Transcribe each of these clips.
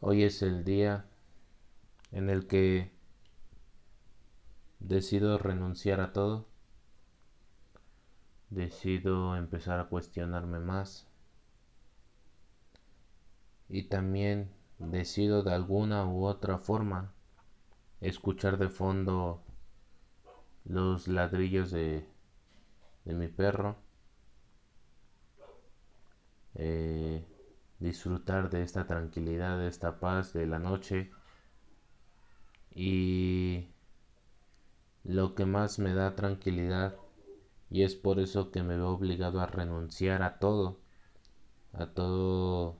Hoy es el día en el que decido renunciar a todo. Decido empezar a cuestionarme más. Y también decido de alguna u otra forma escuchar de fondo los ladrillos de, de mi perro. Eh, disfrutar de esta tranquilidad, de esta paz de la noche. Y lo que más me da tranquilidad y es por eso que me veo obligado a renunciar a todo, a todo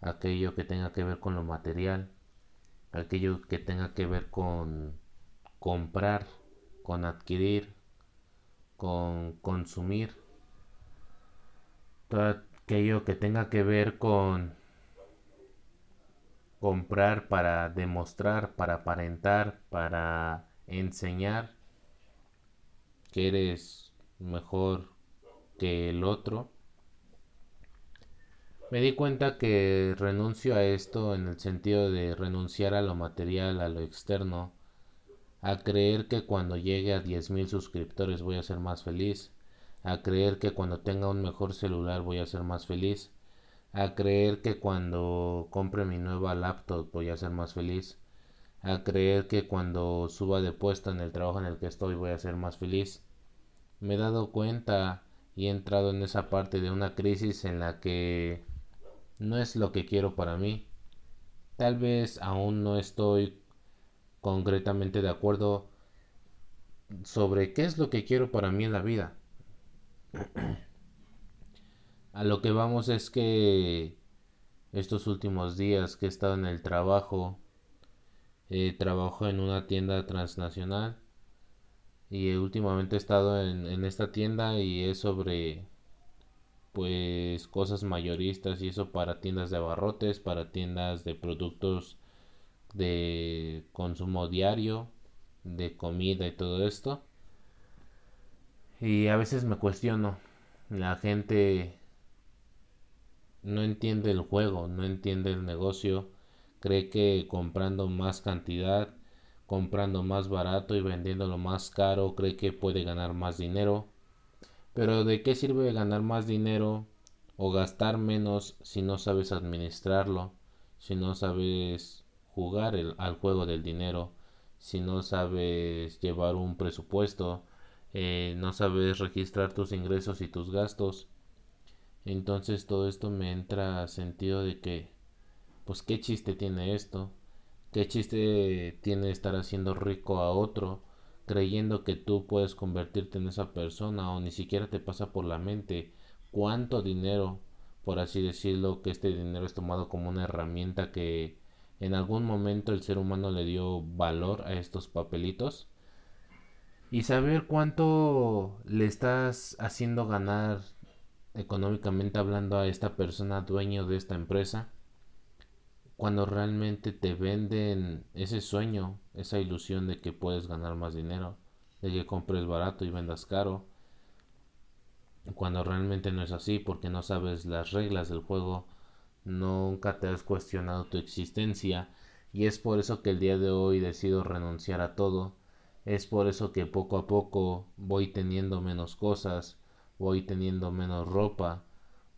aquello que tenga que ver con lo material, aquello que tenga que ver con comprar, con adquirir, con consumir, aquello que tenga que ver con comprar para demostrar, para aparentar, para enseñar que eres mejor que el otro. Me di cuenta que renuncio a esto en el sentido de renunciar a lo material, a lo externo, a creer que cuando llegue a 10.000 suscriptores voy a ser más feliz, a creer que cuando tenga un mejor celular voy a ser más feliz, a creer que cuando compre mi nueva laptop voy a ser más feliz, a creer que cuando suba de puesto en el trabajo en el que estoy voy a ser más feliz. Me he dado cuenta y he entrado en esa parte de una crisis en la que no es lo que quiero para mí. Tal vez aún no estoy concretamente de acuerdo sobre qué es lo que quiero para mí en la vida. A lo que vamos es que estos últimos días que he estado en el trabajo, eh, trabajo en una tienda transnacional y últimamente he estado en, en esta tienda y es sobre pues cosas mayoristas y eso para tiendas de abarrotes, para tiendas de productos de consumo diario, de comida y todo esto. Y a veces me cuestiono, la gente no entiende el juego, no entiende el negocio, cree que comprando más cantidad, comprando más barato y vendiéndolo más caro, cree que puede ganar más dinero. Pero ¿de qué sirve ganar más dinero o gastar menos si no sabes administrarlo, si no sabes jugar al juego del dinero, si no sabes llevar un presupuesto, eh, no sabes registrar tus ingresos y tus gastos. Entonces todo esto me entra a sentido de que, pues qué chiste tiene esto, qué chiste tiene estar haciendo rico a otro, creyendo que tú puedes convertirte en esa persona o ni siquiera te pasa por la mente cuánto dinero, por así decirlo, que este dinero es tomado como una herramienta que en algún momento el ser humano le dio valor a estos papelitos y saber cuánto le estás haciendo ganar económicamente hablando a esta persona dueño de esta empresa cuando realmente te venden ese sueño, esa ilusión de que puedes ganar más dinero, de que compres barato y vendas caro, cuando realmente no es así porque no sabes las reglas del juego, nunca te has cuestionado tu existencia y es por eso que el día de hoy decido renunciar a todo es por eso que poco a poco voy teniendo menos cosas, voy teniendo menos ropa,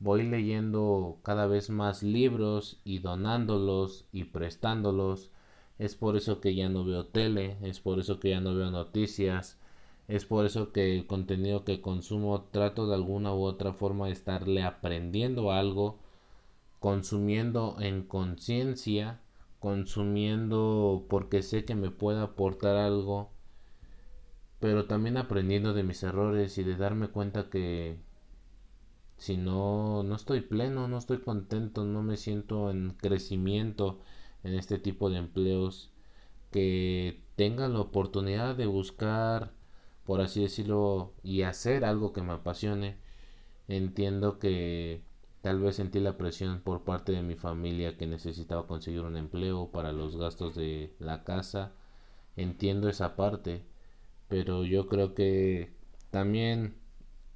voy leyendo cada vez más libros y donándolos y prestándolos. Es por eso que ya no veo tele, es por eso que ya no veo noticias, es por eso que el contenido que consumo trato de alguna u otra forma de estarle aprendiendo algo, consumiendo en conciencia, consumiendo porque sé que me puede aportar algo pero también aprendiendo de mis errores y de darme cuenta que si no no estoy pleno, no estoy contento, no me siento en crecimiento en este tipo de empleos, que tenga la oportunidad de buscar, por así decirlo, y hacer algo que me apasione. Entiendo que tal vez sentí la presión por parte de mi familia que necesitaba conseguir un empleo para los gastos de la casa. Entiendo esa parte pero yo creo que también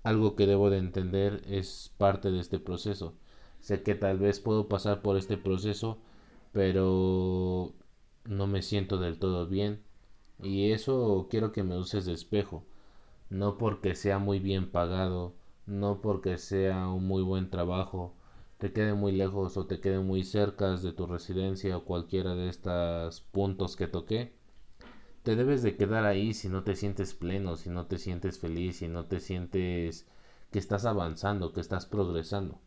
algo que debo de entender es parte de este proceso. Sé que tal vez puedo pasar por este proceso, pero no me siento del todo bien. Y eso quiero que me uses de espejo. No porque sea muy bien pagado no porque sea un muy buen trabajo te quede muy lejos o te quede muy cerca de tu residencia o cualquiera de estos puntos que toqué te debes de quedar ahí si no te sientes pleno, si no te sientes feliz, si no te sientes que estás avanzando, que estás progresando.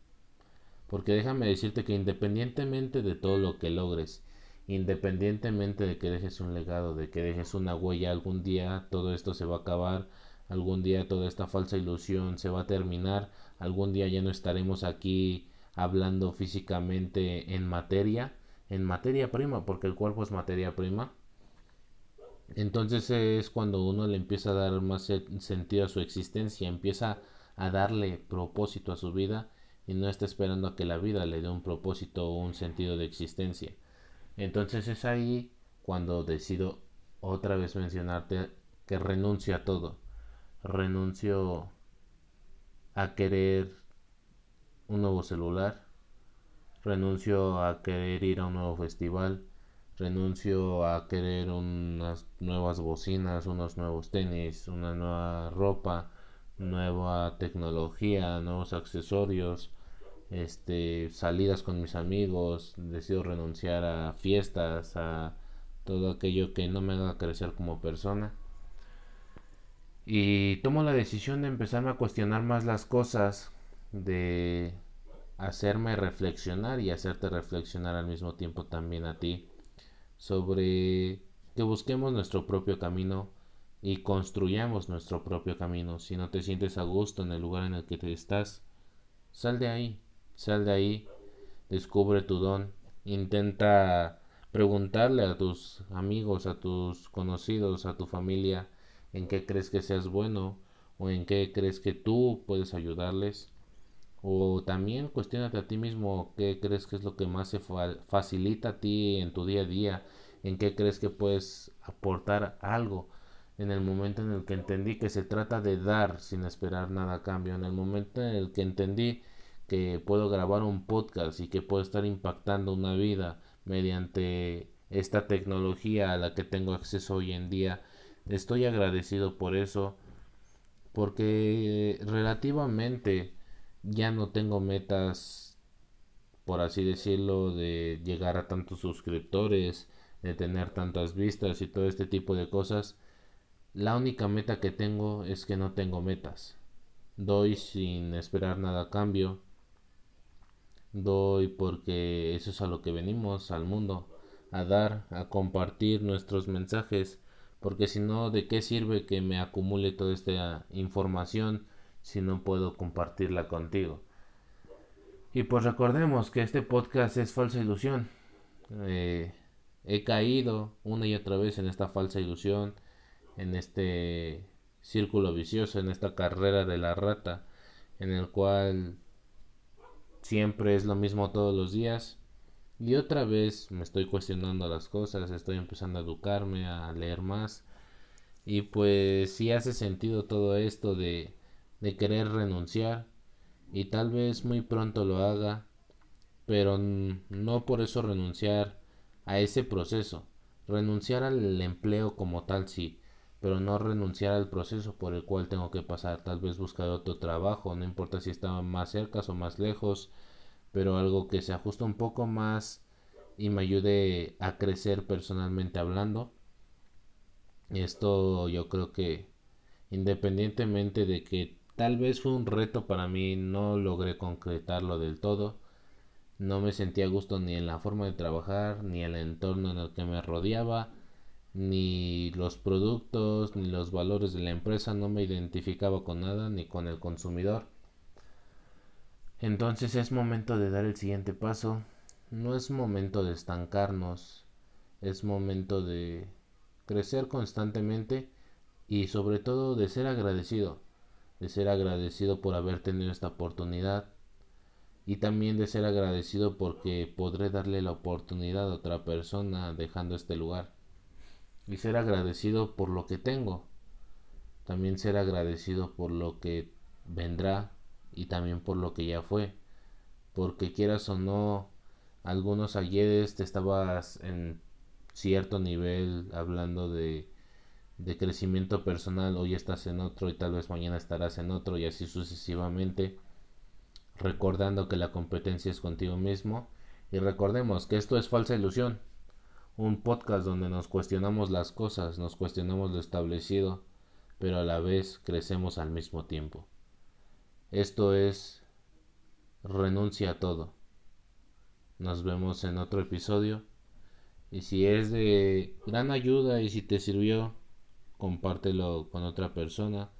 Porque déjame decirte que independientemente de todo lo que logres, independientemente de que dejes un legado, de que dejes una huella, algún día todo esto se va a acabar, algún día toda esta falsa ilusión se va a terminar, algún día ya no estaremos aquí hablando físicamente en materia, en materia prima, porque el cuerpo es materia prima, entonces es cuando uno le empieza a dar más sentido a su existencia, empieza a darle propósito a su vida y no está esperando a que la vida le dé un propósito o un sentido de existencia. Entonces es ahí cuando decido otra vez mencionarte que renuncio a todo. Renuncio a querer un nuevo celular. Renuncio a querer ir a un nuevo festival renuncio a querer unas nuevas bocinas, unos nuevos tenis, una nueva ropa, nueva tecnología, nuevos accesorios, este, salidas con mis amigos, decido renunciar a fiestas, a todo aquello que no me haga crecer como persona. Y tomo la decisión de empezarme a cuestionar más las cosas, de hacerme reflexionar y hacerte reflexionar al mismo tiempo también a ti sobre que busquemos nuestro propio camino y construyamos nuestro propio camino. Si no te sientes a gusto en el lugar en el que te estás, sal de ahí, sal de ahí, descubre tu don, intenta preguntarle a tus amigos, a tus conocidos, a tu familia en qué crees que seas bueno o en qué crees que tú puedes ayudarles. O también cuestionate a ti mismo qué crees que es lo que más se facilita a ti en tu día a día, en qué crees que puedes aportar algo. En el momento en el que entendí que se trata de dar sin esperar nada a cambio, en el momento en el que entendí que puedo grabar un podcast y que puedo estar impactando una vida mediante esta tecnología a la que tengo acceso hoy en día, estoy agradecido por eso, porque relativamente ya no tengo metas, por así decirlo, de llegar a tantos suscriptores, de tener tantas vistas y todo este tipo de cosas. La única meta que tengo es que no tengo metas. Doy sin esperar nada a cambio. Doy porque eso es a lo que venimos al mundo, a dar, a compartir nuestros mensajes, porque si no, ¿de qué sirve que me acumule toda esta información si no puedo compartirla contigo. Y pues recordemos que este podcast es falsa ilusión. Eh, he caído una y otra vez en esta falsa ilusión, en este círculo vicioso, en esta carrera de la rata, en el cual siempre es lo mismo todos los días. Y otra vez me estoy cuestionando las cosas, estoy empezando a educarme, a leer más. Y pues si hace sentido todo esto de de querer renunciar y tal vez muy pronto lo haga, pero no por eso renunciar a ese proceso. Renunciar al empleo como tal sí, pero no renunciar al proceso por el cual tengo que pasar. Tal vez buscar otro trabajo, no importa si está más cerca o más lejos, pero algo que se ajuste un poco más y me ayude a crecer personalmente hablando. Esto yo creo que independientemente de que Tal vez fue un reto para mí, no logré concretarlo del todo. No me sentía a gusto ni en la forma de trabajar, ni en el entorno en el que me rodeaba, ni los productos, ni los valores de la empresa, no me identificaba con nada, ni con el consumidor. Entonces es momento de dar el siguiente paso. No es momento de estancarnos, es momento de crecer constantemente y sobre todo de ser agradecido de ser agradecido por haber tenido esta oportunidad y también de ser agradecido porque podré darle la oportunidad a otra persona dejando este lugar y ser agradecido por lo que tengo también ser agradecido por lo que vendrá y también por lo que ya fue porque quieras o no algunos ayeres te estabas en cierto nivel hablando de, de crecimiento personal, hoy estás en otro y tal vez mañana estarás en otro y así sucesivamente, recordando que la competencia es contigo mismo y recordemos que esto es falsa ilusión, un podcast donde nos cuestionamos las cosas, nos cuestionamos lo establecido, pero a la vez crecemos al mismo tiempo. Esto es renuncia a todo. Nos vemos en otro episodio. Y si es de gran ayuda y si te sirvió, compártelo con otra persona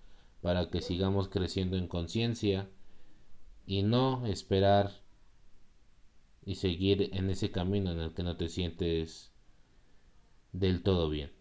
para que sigamos creciendo en conciencia y no esperar y seguir en ese camino en el que no te sientes del todo bien.